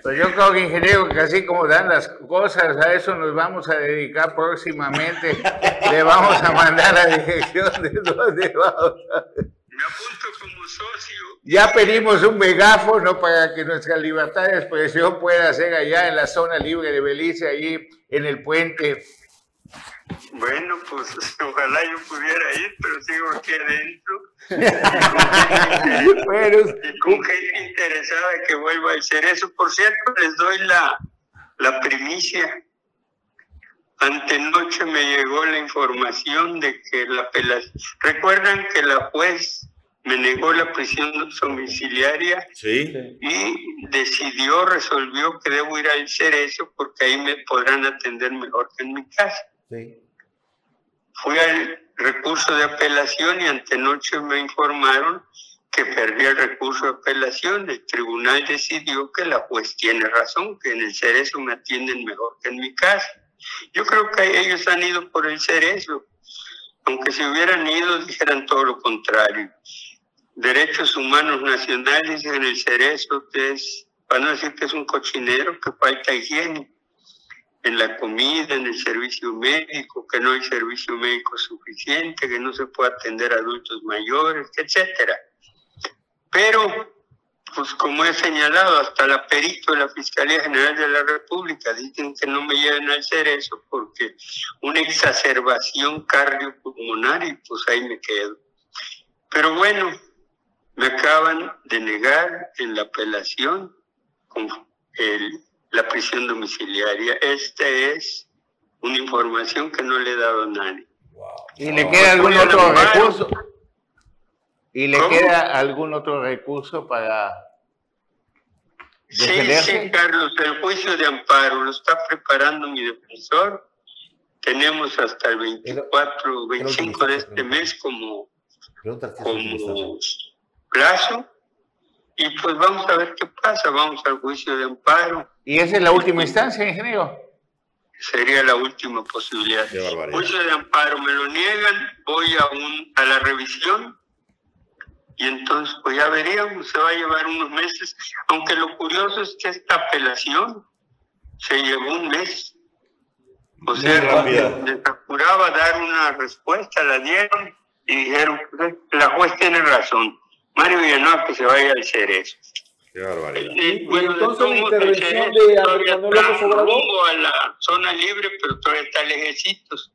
Pues yo creo que ingeniero, que así como dan las cosas, a eso nos vamos a dedicar próximamente. (laughs) Le vamos a mandar la dirección de dónde vamos. a- Me apunto como socio. Ya pedimos un megáfono para que nuestra libertad de expresión pueda ser allá en la zona libre de Belice, allí en el puente. Bueno, pues (laughs) ojalá yo pudiera ir, pero sigo aquí adentro. (laughs) Bueno, y con gente interesada que vuelva a hacer eso. Por cierto, les doy la, la primicia. Antenoche me llegó la información de que la apelación... Recuerdan que la juez me negó la prisión domiciliaria Sí. y decidió, resolvió que debo ir al Cerezo porque ahí me podrán atender mejor que en mi casa. Fui al recurso de apelación y antenoche me informaron que perdí el recurso de apelación. El tribunal decidió que la juez tiene razón, que en el Cerezo me atienden mejor que en mi casa. Yo creo que ellos han ido por el Cerezo, aunque si hubieran ido dijeran todo lo contrario. Derechos humanos nacionales en el Cerezo, que es, para no decir que es un cochinero, que falta higiene en la comida, en el servicio médico, que no hay servicio médico suficiente, que no se puede atender a adultos mayores, etcétera. Pero, pues como he señalado, hasta la perito de la Fiscalía General de la República dicen que no me lleven al cerezo porque una exacerbación cardiopulmonar y pues ahí me quedo. Pero bueno, me acaban de negar en la apelación con el la prisión domiciliaria. Esta es una información que no le he dado a nadie. ¿Y le queda algún otro recurso? ¿Y le ¿Cómo? queda algún otro recurso para Sí, defenderse? sí, Carlos, el juicio de amparo lo está preparando mi defensor. Tenemos hasta el 24, 25 de este mes como, como plazo. Y pues vamos a ver qué pasa. Vamos al juicio de amparo. ¿Y esa es la última instancia, ingeniero? Sería la última posibilidad. Qué barbaridad. Juicio de amparo me lo niegan, voy a, un, a la revisión y entonces pues ya veríamos, se va a llevar unos meses, aunque lo curioso es que esta apelación se llevó un mes. O Muy sea, les apuraba dar una respuesta, la dieron y dijeron, pues, la juez tiene razón, Mario Villanueva que se vaya al cerezo. Qué barbaridad. Eh, bueno, entonces de la intervención de Cerezo Andrés todavía Manuel López Obrador. a la zona libre, pero todavía está lejecitos.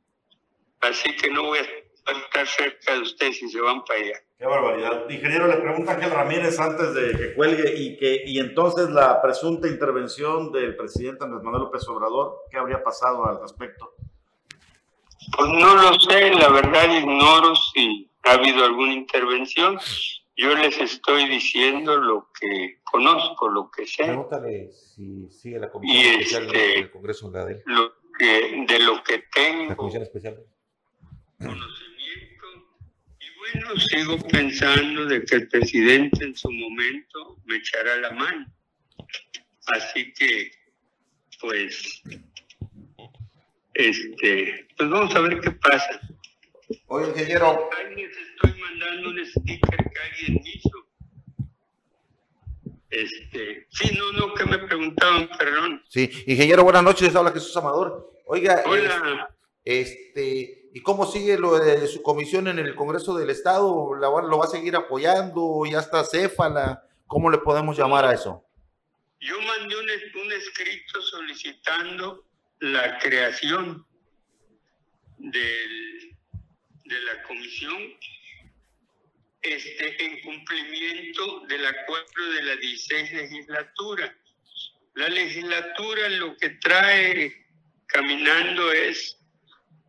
Así que no voy a estar cerca de ustedes si se van para allá. Qué barbaridad. Ingeniero, le pregunta Ángel Ramírez antes de que cuelgue y que y entonces la presunta intervención del presidente Andrés Manuel López Obrador, ¿qué habría pasado al respecto? Pues no lo sé, la verdad ignoro si ha habido alguna intervención. Yo les estoy diciendo lo que conozco, lo que sé, Pregúntale si sigue la comisión Y especial este- del Congreso de la lo que, de lo que la tengo comisión especial. conocimiento. Y bueno, sigo pensando de que el presidente en su momento me echará la mano. Así que, pues, este, pues vamos a ver qué pasa. Oye, ingeniero, les estoy mandando un sticker que alguien hizo. Este, sí, no, no, que me preguntaban, perdón. sí, ingeniero, buenas noches, habla Jesús Amador. Oiga, Hola, este, ¿y cómo sigue lo de su comisión en el Congreso del Estado? ¿La ¿Lo va a seguir apoyando? ¿Ya está céfala? ¿Cómo le podemos llamar a eso? yo mandé un, un escrito solicitando la creación del- de la comisión este, en cumplimiento del acuerdo de la 16 legislatura. La legislatura lo que trae caminando es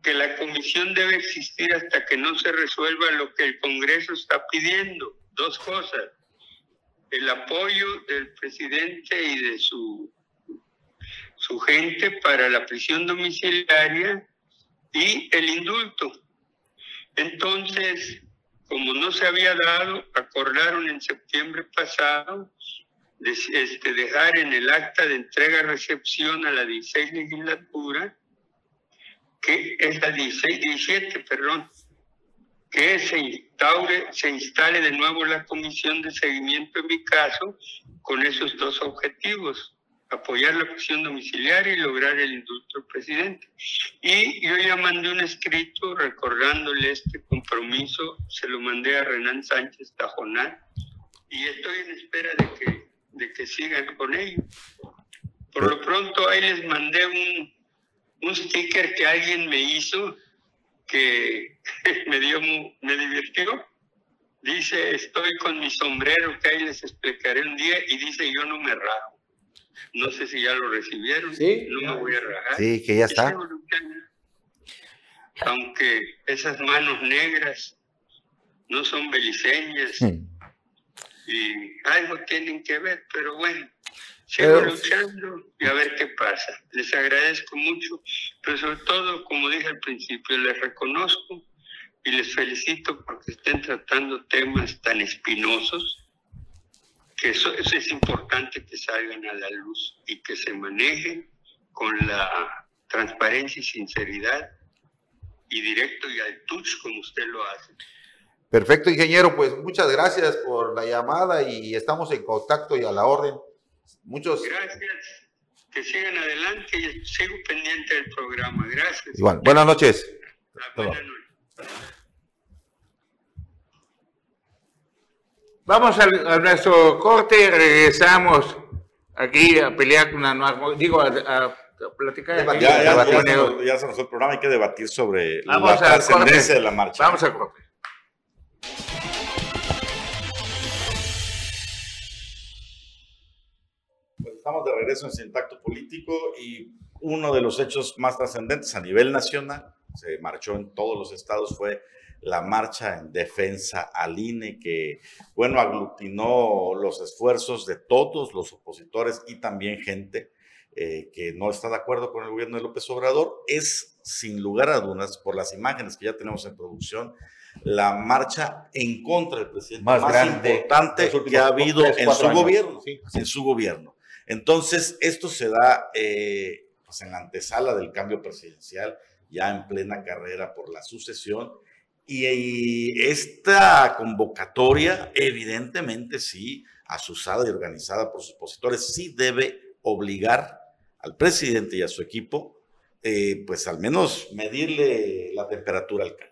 que la comisión debe existir hasta que no se resuelva lo que el Congreso está pidiendo. Dos cosas. El apoyo del presidente y de su, su gente para la prisión domiciliaria y el indulto. Entonces, como no se había dado, acordaron en septiembre pasado des- este, dejar en el acta de entrega-recepción a la 16 legislatura, que es la 16, 17, perdón, que se instaure, se instale de nuevo la comisión de seguimiento en mi caso con esos dos objetivos, apoyar la prisión domiciliaria y lograr el indulto del presidente. Y yo ya mandé un escrito recordándole este compromiso, se lo mandé a Renan Sánchez Tajonal y estoy en espera de que, de que sigan con ello. Por lo pronto ahí les mandé un, un sticker que alguien me hizo que (laughs) me dio me divirtió. Dice, estoy con mi sombrero, que ahí les explicaré un día, y dice, yo no me rajo. No sé si ya lo recibieron, Sí, no me voy a rajar. Sí, que ya está. Sigo luchando. Aunque esas manos negras no son beliceñas Hmm. y algo tienen que ver, pero bueno, sigo Pero- luchando y a ver qué pasa. Les agradezco mucho, pero sobre todo, como dije al principio, les reconozco y les felicito porque estén tratando temas tan espinosos que eso, eso es importante que salgan a la luz y que se manejen con la transparencia y sinceridad y directo y al touch como usted lo hace. Perfecto, ingeniero. Pues muchas gracias por la llamada y estamos en contacto y a la orden. Muchos. Gracias, que sigan adelante y sigo pendiente del programa. Gracias. Igual. Buenas noches. Buenas noches. Vamos a, nuestro corte y regresamos aquí a pelear con una nueva, digo, a, a- platicar. Debatir. Ya, ya, ya se nos, ya se nos fue el programa, hay que debatir sobre Vamos la trascendencia de la marcha. Vamos al corte. Pues estamos de regreso en Sintacto Político y uno de los hechos más trascendentes a nivel nacional, se marchó en todos los estados, fue la marcha en defensa al INE, que, bueno, aglutinó los esfuerzos de todos los opositores y también gente eh, que no está de acuerdo con el gobierno de López Obrador. Es, sin lugar a dudas, por las imágenes que ya tenemos en producción, la marcha en contra del presidente Más importante últimos que ha habido tres, en su años. gobierno Sí. en su gobierno. Entonces, esto se da eh, pues en la antesala del cambio presidencial, ya en plena carrera por la sucesión. Y, y esta convocatoria, evidentemente sí, asusada y organizada por sus opositores, sí debe obligar al presidente y a su equipo, eh, pues al menos medirle la temperatura al caso.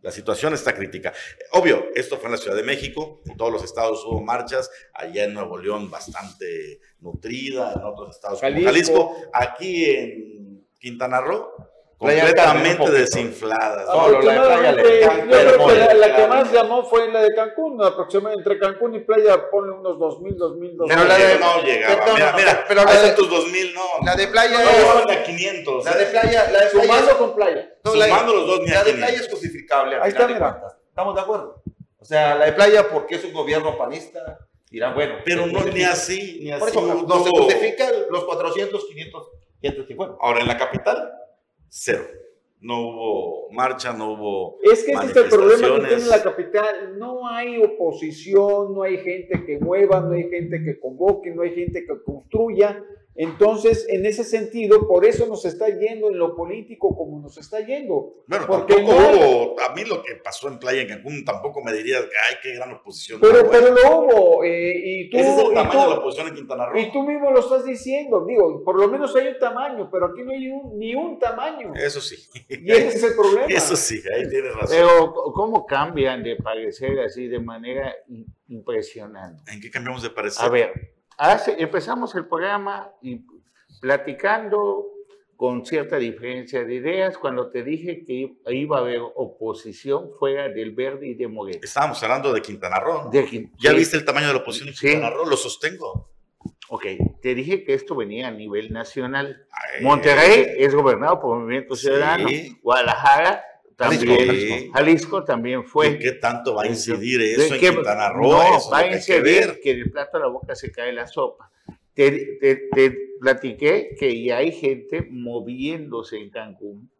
La situación está crítica. Obvio, esto fue en la Ciudad de México, en todos los estados hubo marchas, allá en Nuevo León bastante nutrida, en otros estados como Jalisco. Jalisco, aquí en Quintana Roo, Completamente desinfladas. Solo la de Playa la, la que más llamó fue la de Cancún, aproximadamente entre Cancún y Playa, ponle unos 2.000, 2.000, 2.000. Pero la de- no llegaba. no, mira, no, mira, pero la de- esos 2000 no. La de playa no es. llegaban a 500. La de playa, la de playa Sumando con Playa. no, la- Sumando los dos, ni La de 500. playa es justificable. al Ahí final está, de mira. cuentas. ¿Estamos de acuerdo? O sea, la de playa, porque es un gobierno panista, dirán, bueno. Pero no, ni así, ni así. Por eso no se justifican los 400, 500 gentes que fueron. Ahora, en la capital, cero. No hubo marcha, no hubo. Es que ese es el problema que tiene la capital. No hay oposición, no hay gente que mueva, no hay gente que convoque, no hay gente que construya. Entonces, en ese sentido, por eso nos está yendo en lo político como nos está yendo. Bueno, Porque tampoco no hubo. A mí lo que pasó en Playa en Cancún tampoco me dirías que, ay, qué gran oposición. Pero, No, pero lo hubo. eh, y tú, Ese es el y tamaño tú- de la oposición en Quintana Roo. Y tú mismo lo estás diciendo, digo, por lo menos hay un tamaño, pero aquí no hay un- ni un tamaño. Eso sí. Y ese es el problema. (laughs) Eso sí, ahí tienes razón. Pero, ¿cómo cambian de parecer así de manera in- impresionante? ¿En qué cambiamos de parecer? A ver, hace, empezamos el programa y platicando con cierta diferencia de ideas cuando te dije que iba a haber oposición fuera del Verde y de Moreno. Estábamos hablando de Quintana Roo. De Quin- ¿Ya sí, viste el tamaño de la oposición en Sí. Quintana Roo? Lo sostengo. Ok, te dije que esto venía a nivel nacional. Ay, Monterrey es gobernado por Movimiento Sí. Ciudadano. Guadalajara también. Jalisco, también ¿Y fue. qué tanto va a incidir ¿De eso en? Quintana Roo? No, Eso va a lo que que incidir del plato a la boca se cae la sopa. Te, te- te platiqué que ya hay gente moviéndose en Cancún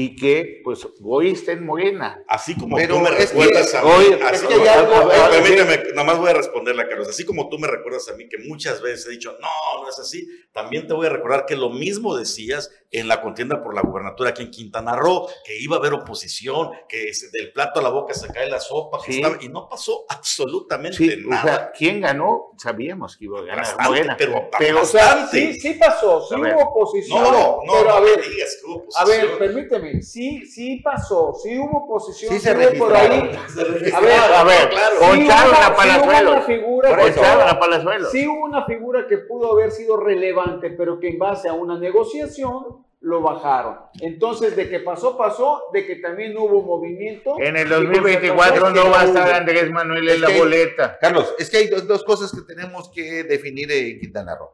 y que, pues, hoy está en Morena. Así como Pero tú me que- recuerdas a mí, así- es que hay algo- a ver, a ver, permíteme, nomás voy a responderle a Carlos. Así como tú me recuerdas a mí que muchas veces he dicho, no, no es así, también te voy a recordar que lo mismo decías en la contienda por la gubernatura aquí en Quintana Roo, que iba a haber oposición, que del plato a la boca se cae la sopa, que Sí. estaba- y no pasó absolutamente Sí, o nada. sea, ¿quién ganó? Sabíamos que iba a ganar Bastante, Morena. pero, pero, O sea, bastante. sí, sí pasó, sí A ver. hubo oposición. no, no, no, pero a no ver, me digas que hubo a oposición. ver, permíteme, sí, sí pasó, sí hubo oposición, Sí se por ahí. (laughs) A ver, a ver, claro. Sí hubo- a sí hubo una figura Palazuelos. Sí hubo una figura que pudo haber sido relevante, pero que en base a una negociación lo bajaron. Entonces, de que pasó, pasó, de que también hubo movimiento. En el y 2024 concertación, no va a estar. Andrés Manuel en Es la que- boleta. Carlos, es que hay dos, dos cosas que tenemos que definir en Quintana Roo.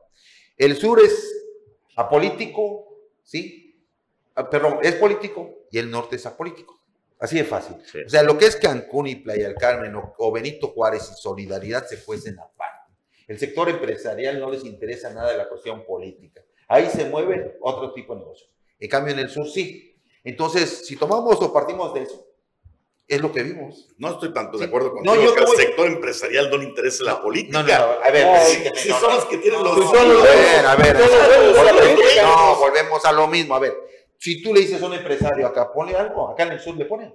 El sur es apolítico, ¿sí? Ah, Perdón, es político y el norte es apolítico. Así de fácil. Sí. O sea, lo que es Cancún y Playa del Carmen o, o Benito Juárez y Solidaridad se cuecen aparte. El sector empresarial no les interesa nada de la cuestión política. Ahí se mueven otro tipo de negocios. En cambio, en el sur sí. Entonces, si tomamos o partimos de eso, es lo que vimos. No estoy tanto de Sí. acuerdo No, yo que al voy- sector empresarial no le interesa la política. No, no, a ver, Si son los que tienen los... A ver, a ver, no, volvemos a lo mismo. A ver, si tú le dices a un empresario acá, ponle algo, acá en el sur le ponen.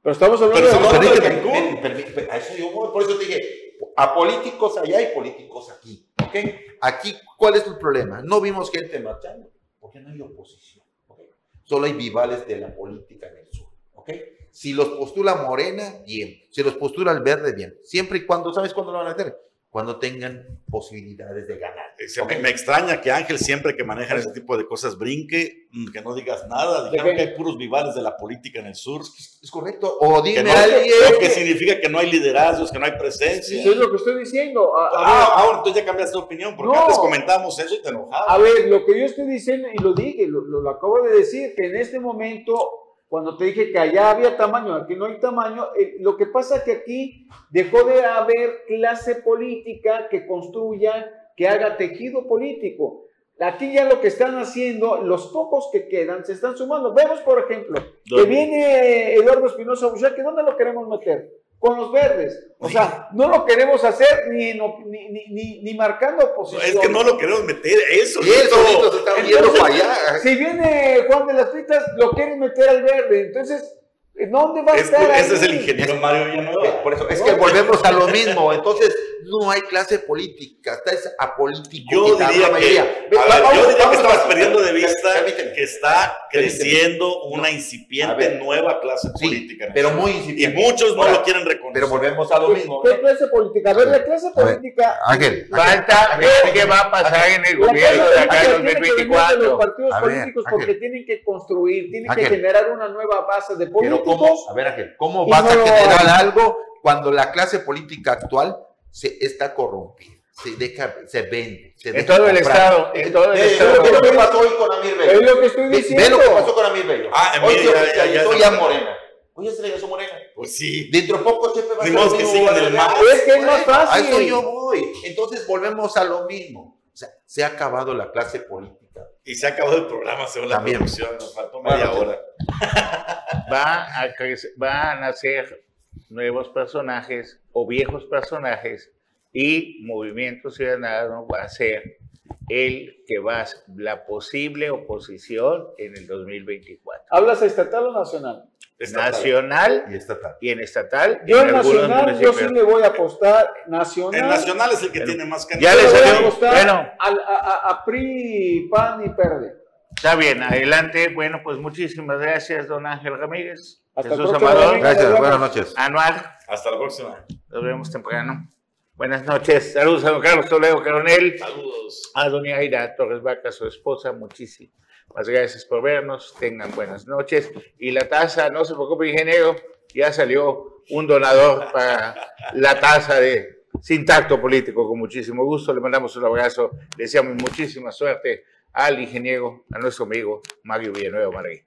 Pero estamos hablando Pero de de Cancún. A eso yo voy, por eso te dije, a políticos allá y políticos aquí. ¿ok? Aquí, ¿cuál es el problema? No vimos gente marchando, porque no hay oposición. ¿ok? Solo hay vivales de la política en el sur. ¿ok? Si los postula Morena, bien. Si los postula el Verde, bien. Siempre y cuando, ¿sabes cuándo lo van a hacer? Cuando tengan posibilidades de ganar. Se me, extraña que Ángel siempre que maneja ese tipo de cosas brinque, mm, que no digas nada. Dijeron que hay puros vivales de la política en el sur. ¿Es correcto? O dime no, a alguien. lo que significa que no hay liderazgos, que no hay presencia. Eso es lo que estoy diciendo. A, a Ah, ver, ahora entonces ya cambiaste de opinión, porque No. antes comentamos eso y te enojabas. A ver, lo que yo estoy diciendo, y lo dije, lo, lo- lo acabo de decir, que en este momento, cuando te dije que allá había tamaño, aquí no hay tamaño, eh, lo que pasa es que aquí dejó de haber clase política que construya, que haga tejido político. Aquí ya lo que están haciendo, los pocos que quedan, se están sumando. Vemos, por ejemplo, que viene Eduardo Espinosa Buchaque, ¿dónde lo queremos meter? Con los verdes. O sea, no lo queremos hacer ni, ni, ni, ni, ni marcando oposición. es que no lo queremos meter, eso. Y eso, se yendo Entonces, para allá. (laughs) Si viene Juan de las Fritas, lo quieren meter al verde. Entonces, ¿dónde va a Es- estar? ese es el ingeniero Mario Villanueva. Por eso, es que volvemos a lo mismo. Entonces, no hay clase política, está es apolítico. Yo diría la mayoría. que, Ve, a ver, vamos- yo diría que a- perdiendo de vista Permíteme. que está Permíteme. creciendo una incipiente ver. nueva clase Sí, política. pero muy Y incipiente. muchos no Ahora, lo quieren reconocer. Pero volvemos a lo mismo. ¿Qué clase política? A ver, la clase política. Ángel, Falta ver qué va a pasar en el gobierno de acá política en tiene que venir de los 2024. partidos políticos porque tienen que construir, tienen que generar una nueva base de pero ¿cómo, a ver, Ángel, ¿cómo vas a no- generar algo cuando la clase política actual se está corrompida? Se deja, se vende. Se En deja todo el estado, en todo el Ve, estado. ve lo que pasó hoy con Amir Bello. Es lo que estoy diciendo. ve lo que pasó con Amir Bello. Ah, hoy se ya- ya- ya- ya, Morena. Hoy ya se regresó Morena. Pues sí. Dentro de poco Chepe va a Ni ser que a el mar. Es que es más fácil. A eso yo voy. Entonces volvemos a lo mismo. O sea, se ha acabado la clase política. Y se ha acabado el programa según la También. producción. Nos faltó media Bueno, hora. (laughs) va a, crecer- van a nacer nuevos personajes o viejos personajes y Movimiento Ciudadano va a ser el que va a ser la posible oposición en el 2024. ¿Hablas estatal o nacional? Estatal. Nacional Y estatal. y en estatal. Yo en nacional, yo sí le voy a apostar nacional. El nacional es el que tiene más Ya candidatos. le salió. apostar Bueno, al- a, a- a PRI, PAN y PERDE. está bien, adelante. Bueno, pues muchísimas gracias, don Ángel Ramírez. Hasta Jesús Amador. Gracias, buenas noches. Anuar. Hasta la próxima. Nos vemos temprano. Buenas noches. Saludos a don Carlos Toledo Coronel. Saludos. a doña Aida Torres Vaca, su esposa, muchísimas. Gracias por vernos, tengan buenas noches. Y la taza, no se preocupe, ingeniero, ya salió un donador para la taza de Sin Tacto Político, con muchísimo gusto. Le mandamos un abrazo, le deseamos muchísima suerte al ingeniero, a nuestro amigo Mario Villanueva Margarita.